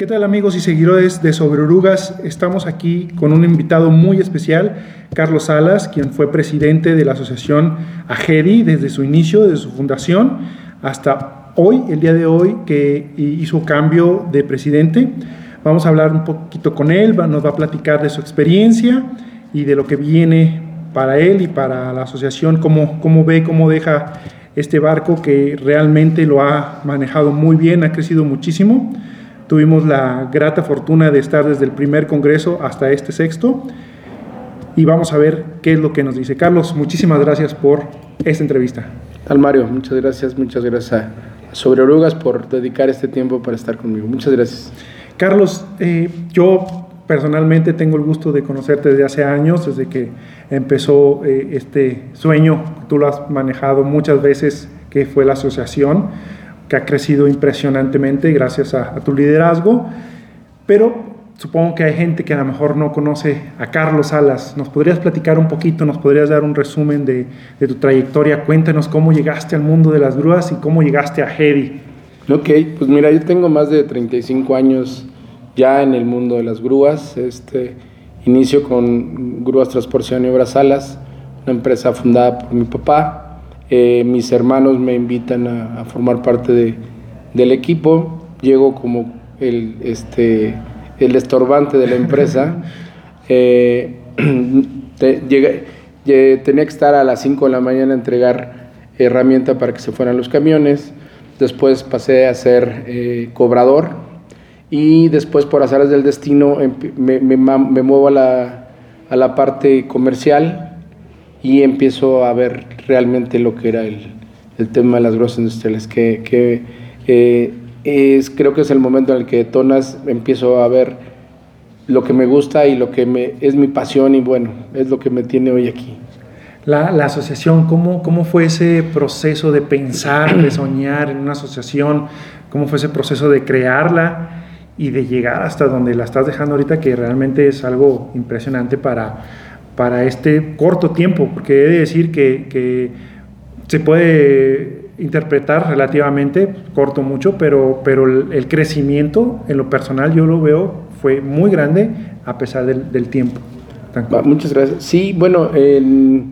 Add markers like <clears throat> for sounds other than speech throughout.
¿Qué tal amigos y seguidores de Sobre Orugas? Estamos aquí con un invitado muy especial, Carlos Salas, quien fue presidente de la asociación AGEDI desde su inicio, desde su fundación, hasta hoy, el día de hoy, que hizo cambio de presidente. Vamos a hablar un poquito con él, nos va a platicar de su experiencia y de lo que viene para él y para la asociación, cómo, cómo ve, cómo deja este barco que realmente lo ha manejado muy bien, ha crecido muchísimo. Tuvimos la grata fortuna de estar desde el primer congreso hasta este sexto y vamos a ver qué es lo que nos dice. Carlos, muchísimas gracias por esta entrevista. Al Mario, muchas gracias, muchas gracias a Sobre Orugas por dedicar este tiempo para estar conmigo. Muchas gracias. Carlos, eh, yo personalmente tengo el gusto de conocerte desde hace años, desde que empezó eh, este sueño, tú lo has manejado muchas veces, que fue la asociación que ha crecido impresionantemente gracias a, tu liderazgo, pero supongo que hay gente que a lo mejor no conoce a Carlos Salas. ¿Nos podrías platicar un poquito, nos podrías dar un resumen de, tu trayectoria? Cuéntanos cómo llegaste al mundo de las grúas y cómo llegaste a Heavy. Ok, pues mira, yo tengo más de 35 años ya en el mundo de las grúas. Este, inicio con Grúas Transportación y Obras Salas, una empresa fundada por mi papá, eh, mis hermanos me invitan a, formar parte de, del equipo. Llego como el, este, el estorbante de la empresa. <laughs> Eh, <clears throat> tenía que estar a las 5 de la mañana a entregar herramienta para que se fueran los camiones. Después pasé a ser eh, cobrador y después por azares del destino me, me, me muevo a la, a la parte comercial y empiezo a ver realmente lo que era el, el tema de las grúas industriales, que, que eh, es, creo que es el momento en el que detonas, empiezo a ver lo que me gusta y lo que me, es mi pasión y bueno, es lo que me tiene hoy aquí. La, la asociación, ¿cómo, ¿cómo fue ese proceso de pensar, de <clears throat> soñar en una asociación? ¿Cómo fue ese proceso de crearla y de llegar hasta donde la estás dejando ahorita, que realmente es algo impresionante para para este corto tiempo, porque he de decir que, se puede interpretar relativamente, corto mucho, pero, pero el, crecimiento en lo personal yo lo veo fue muy grande a pesar del, tiempo. Muchas gracias. Sí, bueno, el,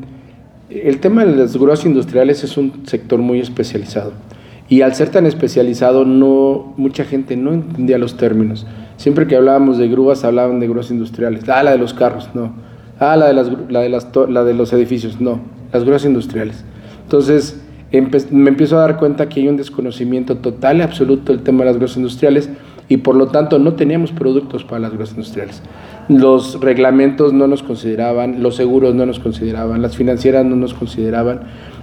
el tema de las grúas industriales es un sector muy especializado. Y al ser tan especializado, no, mucha gente no entendía los términos. Siempre que hablábamos de grúas, hablaban de grúas industriales. Ah, la de los carros, no Ah, la de, las, la de, las, la de los edificios. No, las grúas industriales. Entonces, me empiezo a dar cuenta que hay un desconocimiento total y absoluto del tema de las grúas industriales y por lo tanto no teníamos productos para las grúas industriales. Los reglamentos no nos consideraban, los seguros no nos consideraban, las financieras no nos consideraban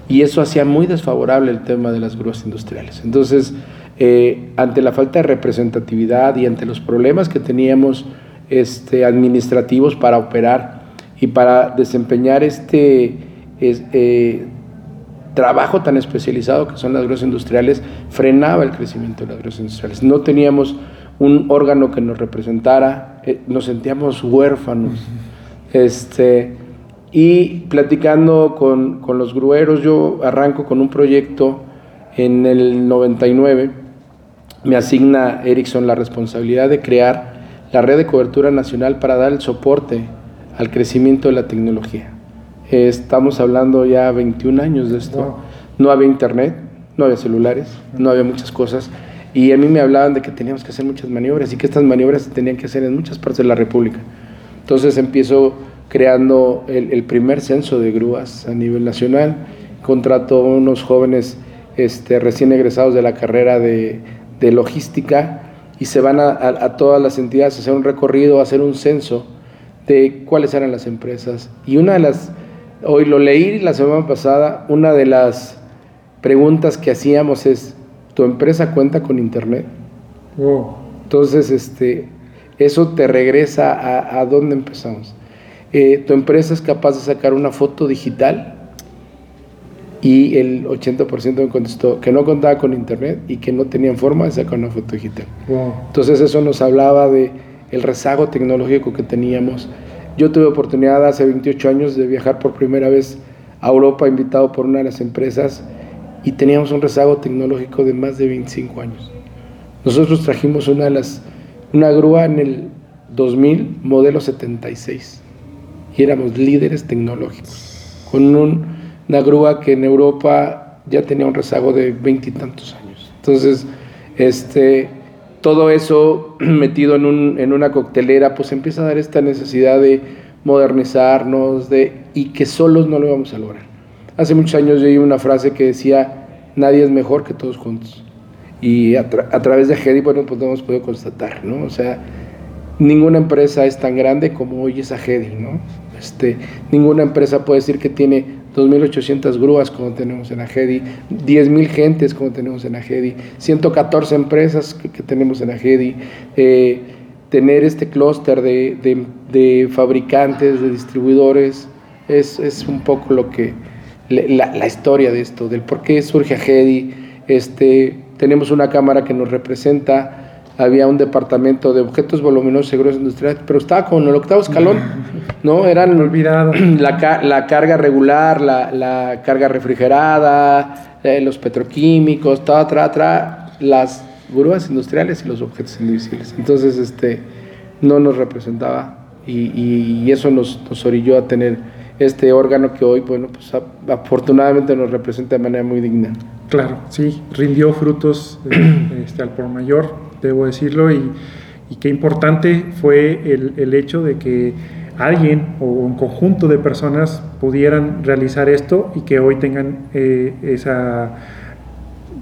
y eso hacía muy desfavorable el tema de las grúas industriales. Entonces, eh, ante la falta de representatividad y ante los problemas que teníamos este, administrativos para operar, y para desempeñar este eh, trabajo tan especializado que son las grúas industriales, frenaba el crecimiento de las grúas industriales. No teníamos un órgano que nos representara, eh, nos sentíamos huérfanos. Este, y platicando con, con, los grueros, yo arranco con un proyecto en el 99, me asigna Ericsson la responsabilidad de crear la red de cobertura nacional para dar el soporte al crecimiento de la tecnología. estamos hablando ya 21 años de esto. No había internet, no había celulares, no había muchas cosas. Y a mí me hablaban de que teníamos que hacer muchas maniobras y que estas maniobras se tenían que hacer en muchas partes de la República. Entonces empiezo creando el, primer censo de grúas a nivel nacional. Contrato a unos jóvenes este, recién egresados de la carrera de, de logística y se van a, a, todas las entidades a hacer un recorrido, a hacer un censo de cuáles eran las empresas. Y una de las, hoy lo leí la semana pasada, una de las preguntas que hacíamos es, ¿tu empresa cuenta con internet? Entonces, este, eso te regresa a, a dónde empezamos. Eh, tu empresa es capaz de sacar una foto digital y el 80% me contestó que no contaba con internet y que no tenían forma de sacar una foto digital. Entonces eso nos hablaba de el rezago tecnológico que teníamos. Yo tuve oportunidad hace 28 años de viajar por primera vez a Europa invitado por una de las empresas y teníamos un rezago tecnológico de más de 25 años. Nosotros trajimos una de las una grúa en el 2000, modelo 76. Y éramos líderes tecnológicos. Con una grúa que en Europa ya tenía un rezago de veintitantos años. Entonces, este, todo eso <clears throat> metido en, un, en una coctelera, pues empieza a dar esta necesidad de modernizarnos de, y que solos no lo vamos a lograr. Hace muchos años yo oí una frase que decía, nadie es mejor que todos juntos. Y a, través de Hedy, bueno, pues lo hemos podido constatar, ¿no? O sea, ninguna empresa es tan grande como hoy es Hedy, ¿no? Este, ninguna empresa puede decir que tiene 2.800 grúas como tenemos en Agedi, 10.000 gentes como tenemos en Agedi, 114 empresas que, tenemos en Agedi, eh, tener este clúster de, fabricantes, de distribuidores, es, un poco lo que, la, historia de esto, del por qué surge Agedi, este, tenemos una cámara que nos representa, había un departamento de objetos voluminosos seguros industriales, pero estaba como en el octavo escalón, <laughs> ¿no? Eran Olvidado. <clears throat> La, la carga regular, la, la carga refrigerada, eh, los petroquímicos, toda, tra, tra, las grúas industriales y los objetos invisibles. Entonces, este, no nos representaba y, y eso nos, nos, orilló a tener este órgano que hoy, bueno, pues afortunadamente nos representa de manera muy digna. Claro, sí, rindió frutos eh, <clears throat> este, al por mayor, debo decirlo, y, qué importante fue el, hecho de que alguien o un conjunto de personas pudieran realizar esto y que hoy tengan eh, esa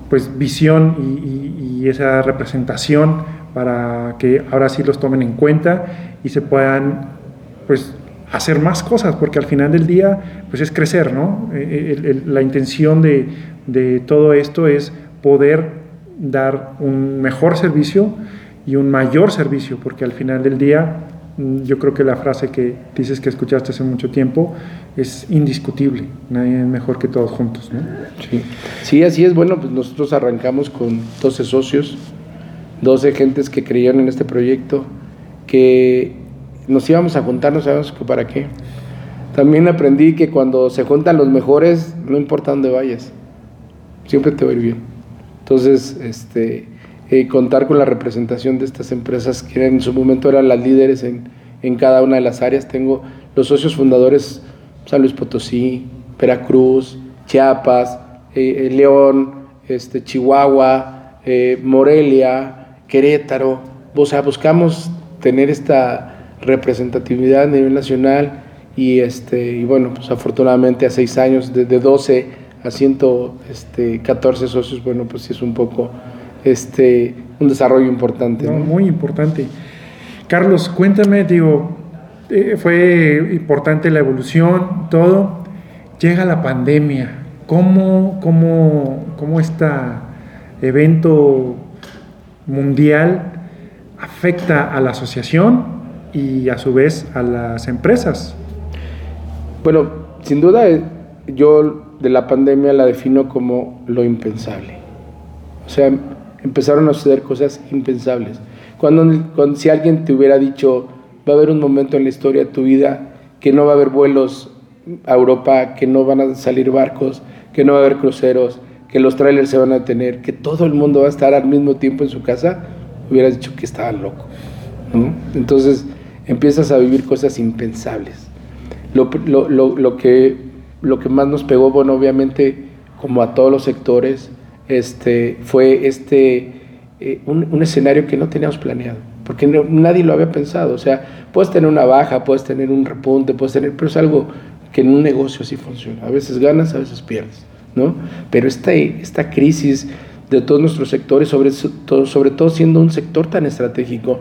pues visión y, y, esa representación para que ahora sí los tomen en cuenta y se puedan pues hacer más cosas, porque al final del día pues es crecer, ¿no? Eh, eh, la intención de, de todo esto es poder dar un mejor servicio y un mayor servicio, porque al final del día mm, yo creo que la frase que dices que escuchaste hace mucho tiempo es indiscutible, nadie es mejor que todos juntos. Sí. sí, así es. Bueno, pues nosotros arrancamos con 12 socios, 12 gentes que creyeron en este proyecto, que nos íbamos a juntar, no sabemos para qué. También aprendí que cuando se juntan los mejores, no importa dónde vayas, siempre te va a ir bien. Entonces, este, eh, contar con la representación de estas empresas que en su momento eran las líderes en, en cada una de las áreas. Tengo los socios fundadores San Luis Potosí, Veracruz, Chiapas, eh, eh, León, este, Chihuahua, Morelia, Querétaro. O sea, buscamos tener esta representatividad a nivel nacional y, este, y bueno, pues afortunadamente a seis años, desde 12 a 114 socios, bueno, pues sí es un poco este, un desarrollo importante. Muy importante. Carlos, cuéntame, digo, eh, fue importante la evolución, todo. Llega la pandemia. ¿Cómo, cómo, cómo este evento mundial afecta a la asociación y a su vez a las empresas? Bueno, sin duda yo de la pandemia la defino como lo impensable. O sea, empezaron a suceder cosas impensables. Cuando, si alguien te hubiera dicho, va a haber un momento en la historia de tu vida que no va a haber vuelos a Europa, que no van a salir barcos, que no va a haber cruceros, que los trailers se van a detener, que todo el mundo va a estar al mismo tiempo en su casa, hubieras dicho que estaba loco. Entonces empiezas a vivir cosas impensables. Lo, lo, lo, lo que lo que más nos pegó, bueno, obviamente, como a todos los sectores, este, fue este, eh, un, escenario que no teníamos planeado, porque nadie lo había pensado. O sea, puedes tener una baja, puedes tener un repunte, puedes tener, pero es algo que en un negocio así funciona. A veces ganas, a veces pierdes, ¿no? Pero esta, esta crisis de todos nuestros sectores, sobre todo, sobre todo siendo un sector tan estratégico,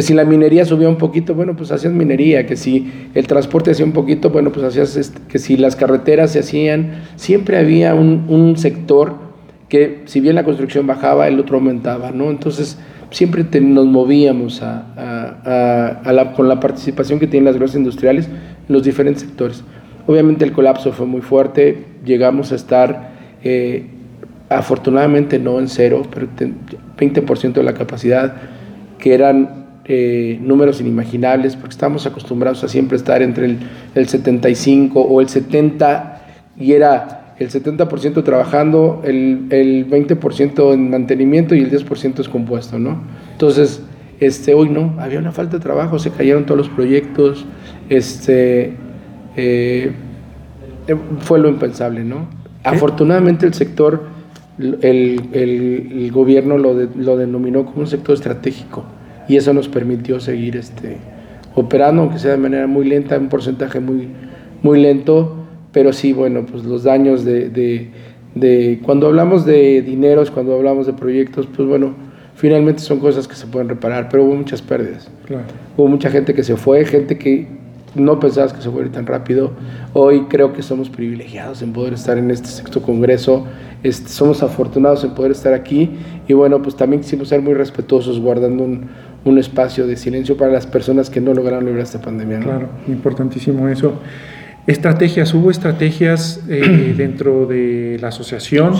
que si la minería subía un poquito, bueno, pues hacías minería, que si el transporte hacía un poquito, bueno, pues hacías, este, que si las carreteras se hacían, siempre había un, sector que si bien la construcción bajaba, el otro aumentaba, ¿no? Entonces, siempre nos movíamos a, con la participación que tienen las grandes industriales en los diferentes sectores. Obviamente el colapso fue muy fuerte, llegamos a estar, eh, afortunadamente no en cero, pero 20% de la capacidad, que eran eh, números inimaginables, porque estamos acostumbrados a siempre estar entre el, el 75 o el 70 y era el 70% trabajando, el, el 20% en mantenimiento y el 10% es compuesto, ¿no? Entonces, Este, hoy no, había una falta de trabajo, se cayeron todos los proyectos, este, eh, fue lo impensable, ¿no? Afortunadamente el sector, el, gobierno lo, lo, denominó como un sector estratégico y eso nos permitió seguir este, operando, aunque sea de manera muy lenta, un porcentaje muy, muy lento, pero sí, bueno, pues los daños de, de, de cuando hablamos de dineros, cuando hablamos de proyectos, pues bueno, finalmente son cosas que se pueden reparar, pero hubo muchas pérdidas. Hubo mucha gente que se fue, gente que no pensabas que se fuera tan rápido. Hoy creo que somos privilegiados en poder estar en este sexto congreso, este, somos afortunados en poder estar aquí y bueno, pues también quisimos ser muy respetuosos guardando un, un espacio de silencio para las personas que no lograron librar esta pandemia. Claro, importantísimo eso. Estrategias, ¿hubo estrategias eh, <clears throat> dentro de la asociación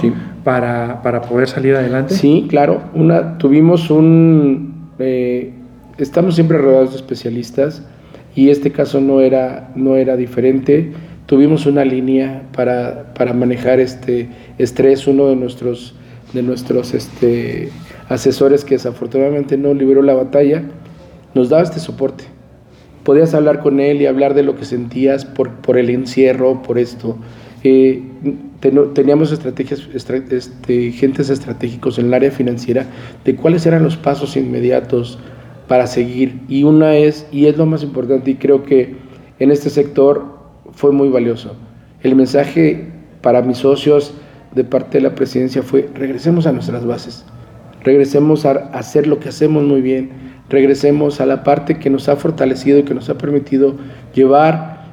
para, para, poder salir adelante? Sí, claro. Una, tuvimos un... Eh, estamos siempre rodeados de especialistas y este caso no era, no era diferente. Tuvimos una línea para, para manejar este estrés, uno de nuestros, de nuestros este, asesores que desafortunadamente no liberó la batalla, nos daba este soporte podías hablar con él y hablar de lo que sentías por, por el encierro, por esto. Eh, teníamos estrategias, este, gentes estratégicos en el área financiera de cuáles eran los pasos inmediatos para seguir. Y una es, y es lo más importante, y creo que en este sector fue muy valioso. El mensaje para mis socios de parte de la presidencia fue, regresemos a nuestras bases, regresemos a hacer lo que hacemos muy bien, regresemos a la parte que nos ha fortalecido y que nos ha permitido llevar.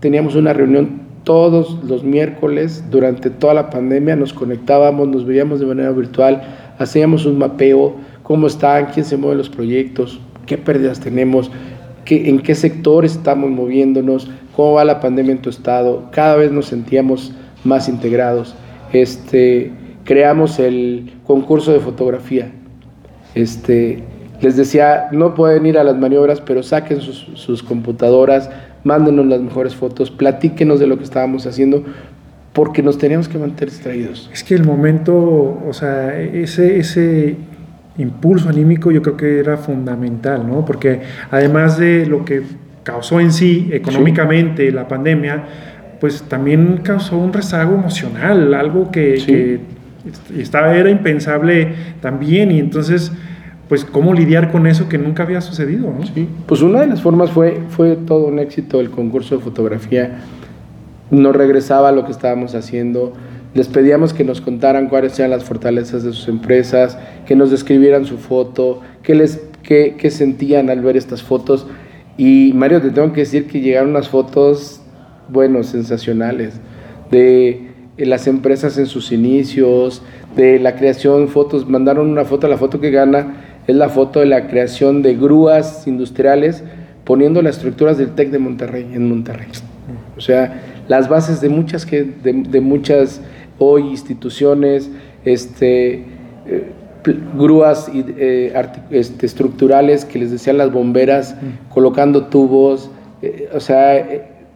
Teníamos una reunión todos los miércoles durante toda la pandemia, nos conectábamos, nos veíamos de manera virtual, hacíamos un mapeo, cómo están, quién se mueve los proyectos, qué pérdidas tenemos, qué, en qué sector estamos moviéndonos, cómo va la pandemia en tu estado. Cada vez nos sentíamos más integrados. Este, creamos el concurso de fotografía. Este, les decía, no pueden ir a las maniobras, pero saquen sus, computadoras, mándenos las mejores fotos, platíquenos de lo que estábamos haciendo, porque nos teníamos que mantener distraídos. Es que el momento, o sea, ese, ese impulso anímico yo creo que era fundamental, ¿no? Porque además de lo que causó en sí económicamente la pandemia, pues también causó un rezago emocional, algo que, que estaba, era impensable también, y entonces pues cómo lidiar con eso que nunca había sucedido. ¿no? Sí, pues una de las formas fue, fue todo un éxito el concurso de fotografía. Nos regresaba a lo que estábamos haciendo. Les pedíamos que nos contaran cuáles eran las fortalezas de sus empresas, que nos describieran su foto, qué, les, qué, qué sentían al ver estas fotos. Y Mario, te tengo que decir que llegaron unas fotos, bueno, sensacionales, de las empresas en sus inicios, de la creación, fotos, mandaron una foto, la foto que gana es la foto de la creación de grúas industriales poniendo las estructuras del TEC de Monterrey en Monterrey. O sea, las bases de muchas, de, de muchas hoy instituciones, este, eh, grúas eh, este, estructurales que les decían las bomberas, colocando tubos, eh, o sea,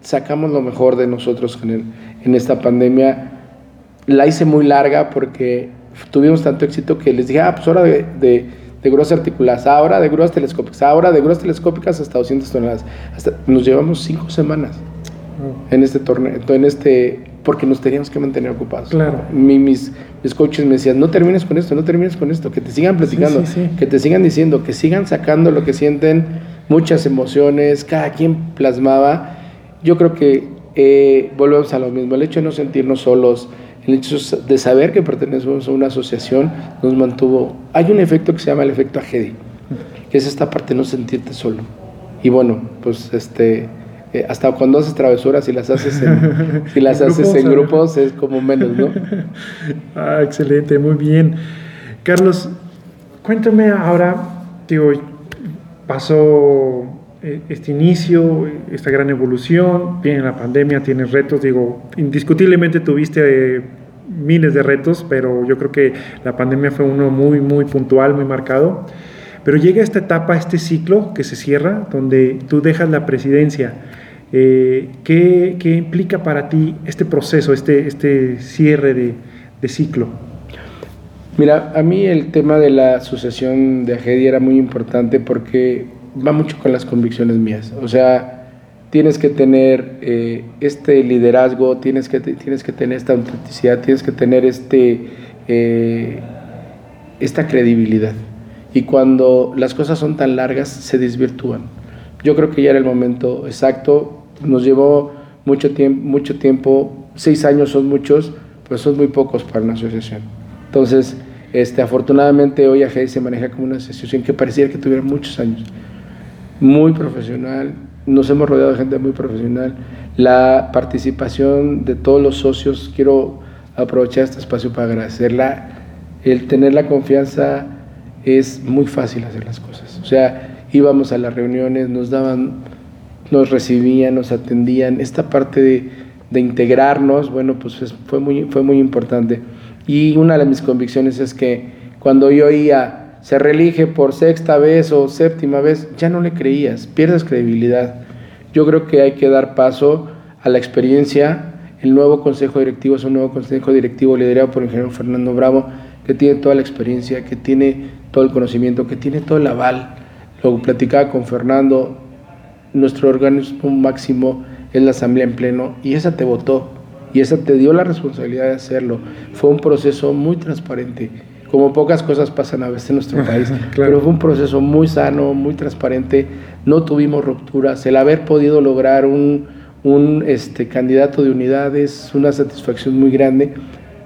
sacamos lo mejor de nosotros en, en esta pandemia. La hice muy larga porque tuvimos tanto éxito que les dije, ah, pues hora de de grúas articuladas, ahora de grúas telescópicas, ahora de grúas telescópicas hasta 200 toneladas. Hasta, nos llevamos cinco semanas oh. en este torneo, en este, porque nos teníamos que mantener ocupados. Claro. mis, mis coaches me decían, no termines con esto, no termines con esto, que te sigan platicando, que te sigan diciendo, que sigan sacando lo que sienten, muchas emociones, cada quien plasmaba. Yo creo que eh, volvemos a lo mismo, el hecho de no sentirnos solos, el hecho de saber que pertenecemos a una asociación nos mantuvo. Hay un efecto que se llama el efecto Agedi, que es esta parte de no sentirte solo. Y bueno, pues este, eh, hasta cuando haces travesuras y las haces en, <laughs> si las haces en grupos es como menos, ¿no? <laughs> ah, excelente, muy bien. Carlos, cuéntame ahora, tío, pasó este inicio, esta gran evolución, viene la pandemia, tienes retos, digo, indiscutiblemente tuviste eh, miles de retos, pero yo creo que la pandemia fue uno muy, muy puntual, muy marcado. Pero llega esta etapa, este ciclo que se cierra, donde tú dejas la presidencia. Eh, ¿qué, ¿qué, implica para ti este proceso, este, este cierre de, de ciclo? Mira, a mí el tema de la sucesión de Agedi era muy importante porque va mucho con las convicciones mías. O sea, tienes que tener eh, este liderazgo, tienes que, tienes que tener esta autenticidad, tienes que tener este, eh, esta credibilidad. Y cuando las cosas son tan largas, se desvirtúan. Yo creo que ya era el momento exacto. Nos llevó mucho tiempo, mucho tiempo seis años son muchos, pero son muy pocos para una asociación. Entonces, este, afortunadamente hoy AGEI se maneja como una asociación que pareciera que tuviera muchos años. Muy profesional, nos hemos rodeado de gente muy profesional. La participación de todos los socios, quiero aprovechar este espacio para agradecerla. El tener la confianza es muy fácil hacer las cosas. O sea, íbamos a las reuniones, nos daban, nos recibían, nos atendían. Esta parte de, de integrarnos, bueno, pues fue muy, fue muy importante. Y una de mis convicciones es que cuando yo oía, se reelige por sexta vez o séptima vez, ya no le creías, pierdes credibilidad. Yo creo que hay que dar paso a la experiencia. El nuevo consejo directivo es un nuevo consejo directivo liderado por el ingeniero Fernando Bravo, que tiene toda la experiencia, que tiene todo el conocimiento, que tiene todo el aval. Lo platicaba con Fernando, nuestro organismo máximo es la asamblea en pleno y esa te votó y esa te dio la responsabilidad de hacerlo. Fue un proceso muy transparente, como pocas cosas pasan a veces en nuestro <laughs> país, pero fue un proceso muy sano, muy transparente, no tuvimos rupturas, el haber podido lograr un, un este, candidato de unidades, una satisfacción muy grande,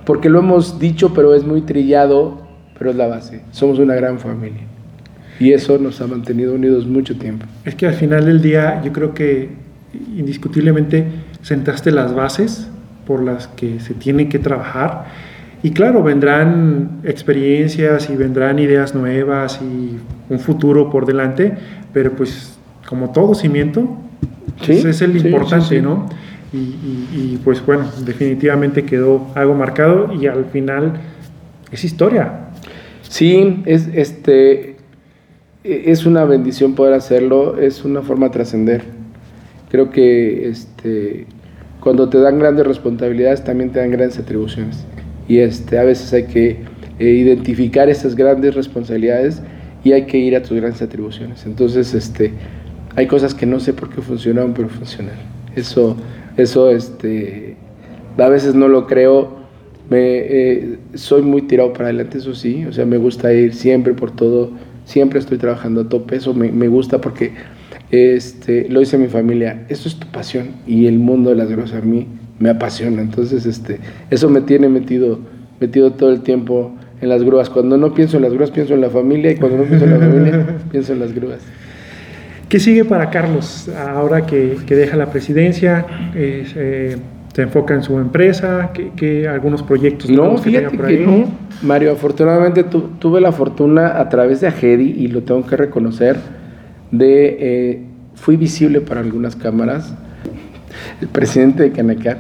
porque lo hemos dicho, pero es muy trillado, pero es la base, somos una gran familia. Y eso nos ha mantenido unidos mucho tiempo. Es que al final del día yo creo que indiscutiblemente sentaste las bases por las que se tiene que trabajar. Y claro, vendrán experiencias y vendrán ideas nuevas y un futuro por delante, pero pues como todo cimiento, pues, es el importante, ¿no? Y, pues bueno, definitivamente quedó algo marcado y al final es historia. Sí, es, este, es una bendición poder hacerlo, es una forma de trascender. Creo que este, cuando te dan grandes responsabilidades también te dan grandes atribuciones. Y este, a veces hay que eh, identificar esas grandes responsabilidades y hay que ir a tus grandes atribuciones. Entonces, este, hay cosas que no sé por qué funcionan, pero funcionan. Eso, eso este, a veces no lo creo. Me, eh, soy muy tirado para adelante, eso sí. O sea, me gusta ir siempre por todo. Siempre estoy trabajando a tope. Eso me, gusta porque este, lo dice mi familia, esto es tu pasión y el mundo de las grúas a mí me apasiona. Entonces, este, eso me tiene metido, metido todo el tiempo en las grúas. Cuando no pienso en las grúas, pienso en la familia y cuando no pienso en la familia, <laughs> pienso en las grúas. ¿Qué sigue para Carlos ahora que, que deja la presidencia? Eh, ¿Se enfoca en su empresa? ¿Qué, algunos proyectos? No, fíjate que, no. Mario, afortunadamente tuve la fortuna a través de Agedi y lo tengo que reconocer de, eh, fui visible para algunas cámaras, el presidente de Canacar,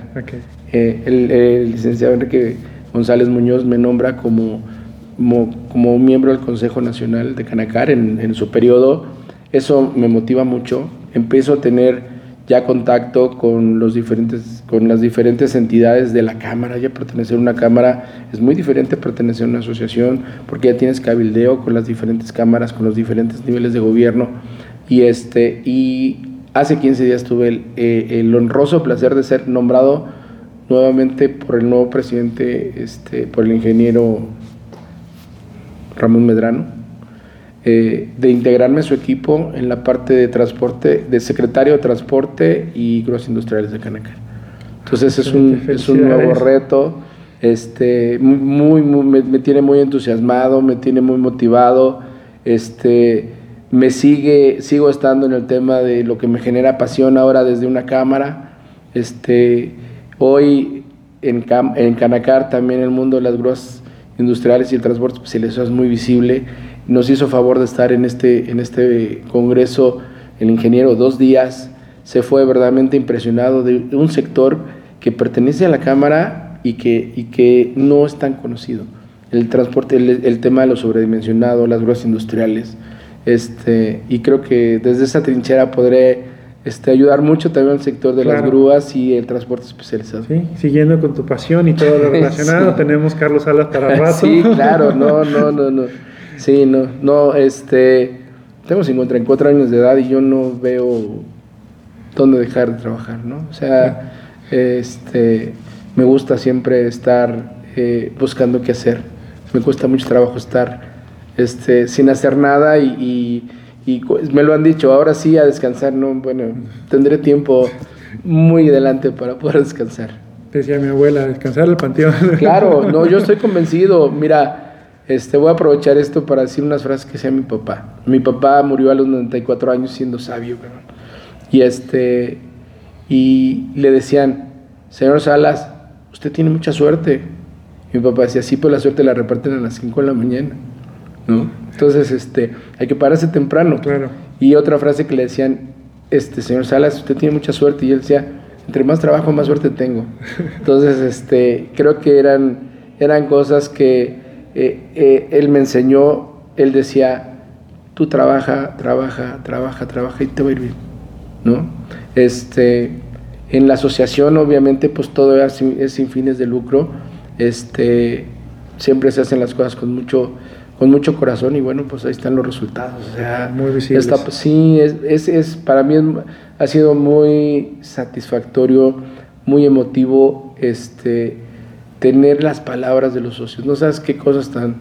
eh, el, licenciado Enrique González Muñoz me nombra como, como, miembro del Consejo Nacional de Canacar en, en su periodo, eso me motiva mucho, empiezo a tener ya contacto con, los diferentes, con las diferentes entidades de la Cámara. Ya pertenecer a una Cámara es muy diferente a pertenecer a una asociación porque ya tienes cabildeo con las diferentes cámaras, con los diferentes niveles de gobierno. Y, este, y hace 15 días tuve el, eh, el honroso placer de ser nombrado nuevamente por el nuevo presidente, este, por el ingeniero Ramón Medrano eh, de integrarme a su equipo en la parte de transporte, de secretario de transporte y grúas industriales de Canacar. Entonces es un, es un nuevo reto, este, muy, me, tiene muy entusiasmado, me tiene muy motivado, este, me sigue, sigo estando en el tema de lo que me genera pasión ahora desde una cámara. Este, hoy en, en Canacar también el mundo de las grúas industriales y el transporte especializado es muy visible nos hizo favor de estar en este, en este congreso el ingeniero dos días, se fue verdaderamente impresionado de un sector que pertenece a la Cámara y que, y que no es tan conocido. El transporte, el, tema de lo sobredimensionado, las grúas industriales. Este, y creo que desde esa trinchera podré este, ayudar mucho también al sector de las grúas y el transporte especializado. Sí, siguiendo con tu pasión y todo lo <laughs> relacionado, Sí. tenemos Carlos Salas para <laughs> rato. Sí, claro, no, <laughs> no, no, no. Sí, no, no, este, tengo 54 años de edad y yo no veo dónde dejar de trabajar, ¿no? O sea, este, me gusta siempre estar eh, buscando qué hacer. Me cuesta mucho trabajo estar este, sin hacer nada y, y- y cu- me lo han dicho, ahora sí a descansar, no, bueno, tendré tiempo muy adelante para poder descansar. Decía mi abuela, descansar el panteón. <laughs> Claro, no, yo estoy convencido. Mira, este, voy a aprovechar esto para decir unas frases que decía mi papá. Mi papá murió a los 94 años siendo sabio, cabrón. Y este, y le decían, señor Salas, usted tiene mucha suerte. Y mi papá decía, sí, pues la suerte la reparten a las 5 de la mañana, ¿no? Entonces, este, hay que pararse temprano. Claro. Y otra frase que le decían, este, señor Salas, usted tiene mucha suerte. Y él decía, entre más trabajo, más suerte tengo. <laughs> Entonces, este, creo que eran, eran cosas que eh, eh, él me enseñó. Él decía, tú trabaja, trabaja, trabaja, trabaja y te va a ir bien, ¿no? Este, en la asociación, obviamente, pues todo es sin, es sin fines de lucro. Este, siempre se hacen las cosas con mucho, con mucho corazón y bueno, pues ahí están los resultados. O sea, Muy visibles. está- sí, es, es, es- para mí es- ha sido muy satisfactorio, muy emotivo, este, tener las palabras de los socios. No sabes qué cosas tan,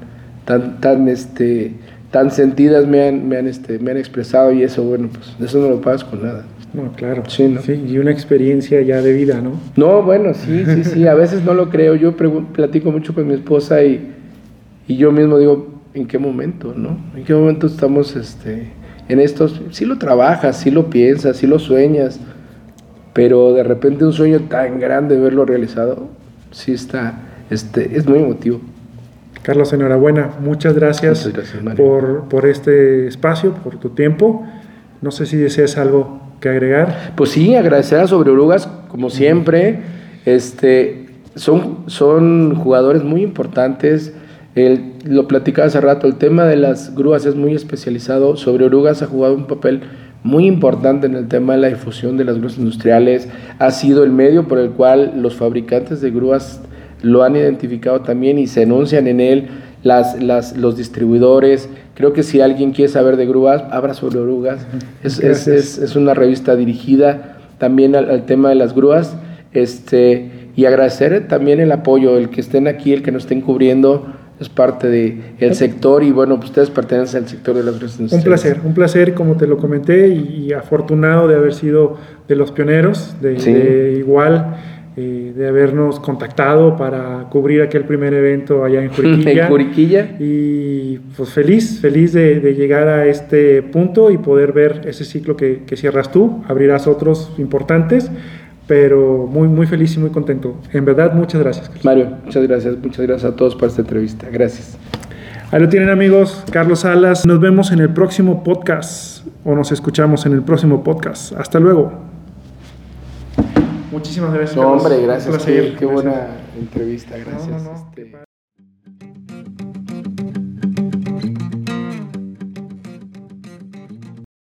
tan, tan, este, tan sentidas me han, me han, este, me han expresado y eso, bueno, pues eso no lo pagas con nada. No, claro. Sí, ¿no? y una experiencia ya de vida, ¿no? No, bueno, sí, sí, sí, a veces no lo creo. Yo platico mucho con mi esposa y, y yo mismo digo, ¿en qué momento, no? ¿En qué momento estamos este, en estos? Sí lo trabajas, sí lo piensas, sí lo sueñas, pero de repente un sueño tan grande verlo realizado, sí está, este, es muy emotivo. Carlos, enhorabuena. Muchas gracias, Muchas gracias, por, por este espacio, por tu tiempo. No sé si deseas algo que agregar. Pues sí, agradecer a Sobre Orugas, como siempre. Este, son, son jugadores muy importantes. El- lo platicaba hace rato, el tema de las grúas es muy especializado. Sobre Orugas ha jugado un papel muy importante en el tema de la difusión de las grúas industriales. Ha sido el medio por el cual los fabricantes de grúas lo han identificado también y se anuncian en él las, las, los distribuidores. Creo que si alguien quiere saber de grúas, abra sobre orugas. Es, es, es una revista dirigida también al, al tema de las grúas. Este, y agradecer también el apoyo, el que estén aquí, el que nos estén cubriendo, es parte del el sector y bueno, pues ustedes pertenecen al sector de las grúas Un placer, un placer, como te lo comenté, y, y afortunado de haber sido de los pioneros, de, Sí. de igual, eh, de habernos contactado para cubrir aquel primer evento allá en <laughs> Juriquilla. en Juriquilla. Y pues feliz, feliz de, de llegar a este punto y poder ver ese ciclo que, que cierras tú. Abrirás otros importantes, pero muy, muy feliz y muy contento. En verdad, muchas gracias. Carlos. Mario, muchas gracias, muchas gracias a todos por esta entrevista. Gracias. Ahí lo tienen amigos, Carlos Salas. Nos vemos en el próximo podcast o nos escuchamos en el próximo podcast. Hasta luego. Muchísimas gracias. No, hombre, gracias. Qué, qué Gracias. buena entrevista, gracias. No, no, no, Este.